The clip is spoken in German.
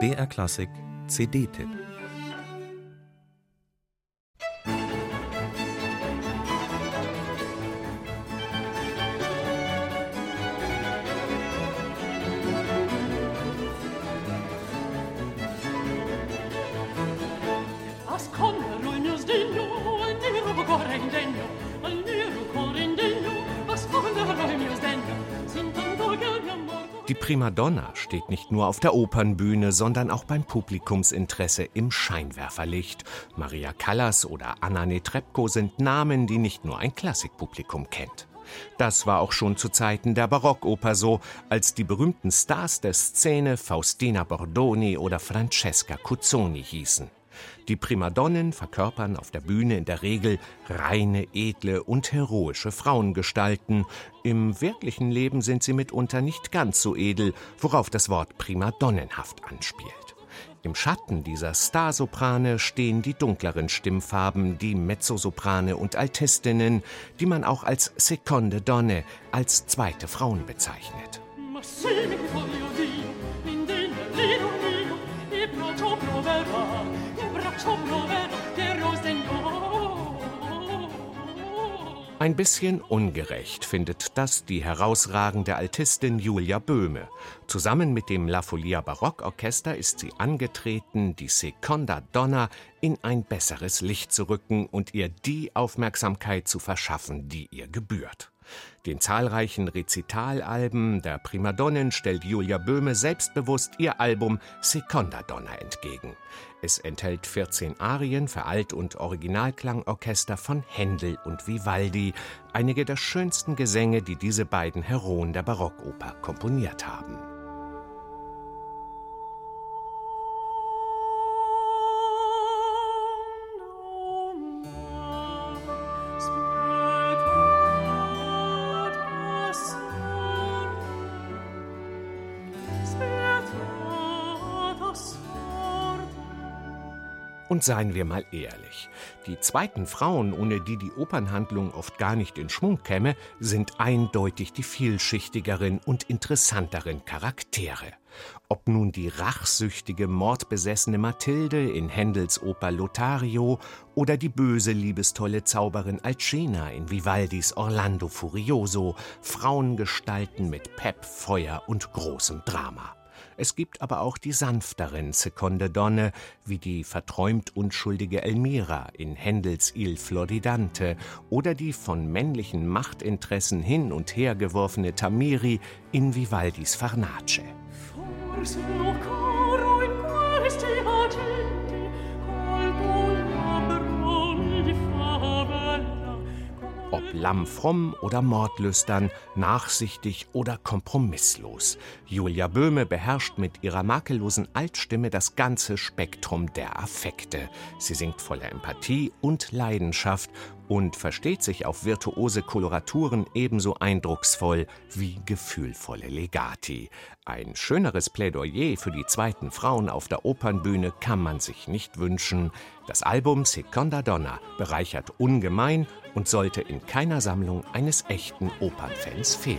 BR Klassik CD-Tipp Die Primadonna steht nicht nur auf der Opernbühne, sondern auch beim Publikumsinteresse im Scheinwerferlicht. Maria Callas oder Anna Netrebko sind Namen, die nicht nur ein Klassikpublikum kennt. Das war auch schon zu Zeiten der Barockoper so, als die berühmten Stars der Szene Faustina Bordoni oder Francesca Cuzzoni hießen. Die Primadonnen verkörpern auf der Bühne in der Regel reine, edle und heroische Frauengestalten. Im wirklichen Leben sind sie mitunter nicht ganz so edel, worauf das Wort primadonnenhaft anspielt. Im Schatten dieser Starsoprane stehen die dunkleren Stimmfarben, die Mezzosoprane und Altistinnen, die man auch als Seconde Donne, als zweite Frauen bezeichnet. Ein bisschen ungerecht findet das die herausragende Altistin Julia Böhme. Zusammen mit dem La Folia Barockorchester ist sie angetreten, die Seconda Donna in ein besseres Licht zu rücken und ihr die Aufmerksamkeit zu verschaffen, die ihr gebührt. Den zahlreichen Rezitalalben der Primadonnen stellt Julia Böhme selbstbewusst ihr Album Seconda Donna entgegen. Es enthält 14 Arien für Alt- und Originalklangorchester von Händel und Vivaldi, einige der schönsten Gesänge, die diese beiden Heroen der Barockoper komponiert haben. Und seien wir mal ehrlich, die zweiten Frauen, ohne die die Opernhandlung oft gar nicht in Schwung käme, sind eindeutig die vielschichtigeren und interessanteren Charaktere. Ob nun die rachsüchtige, mordbesessene Mathilde in Händels Oper Lothario oder die böse, liebestolle Zauberin Alcina in Vivaldis Orlando Furioso, Frauengestalten mit Pep, Feuer und großem Drama. Es gibt aber auch die sanfteren Seconde Donne, wie die verträumt unschuldige Elmira in Händels Il Floridante oder die von männlichen Machtinteressen hin und her geworfene Tamiri in Vivaldis Farnace. Forse Ob lammfromm oder mordlüstern, nachsichtig oder kompromisslos. Julia Böhme beherrscht mit ihrer makellosen Altstimme das ganze Spektrum der Affekte. Sie singt voller Empathie und Leidenschaft und versteht sich auf virtuose Koloraturen ebenso eindrucksvoll wie gefühlvolle Legati. Ein schöneres Plädoyer für die zweiten Frauen auf der Opernbühne kann man sich nicht wünschen. Das Album Seconda Donna bereichert ungemein und sollte in keiner Sammlung eines echten Opernfans fehlen.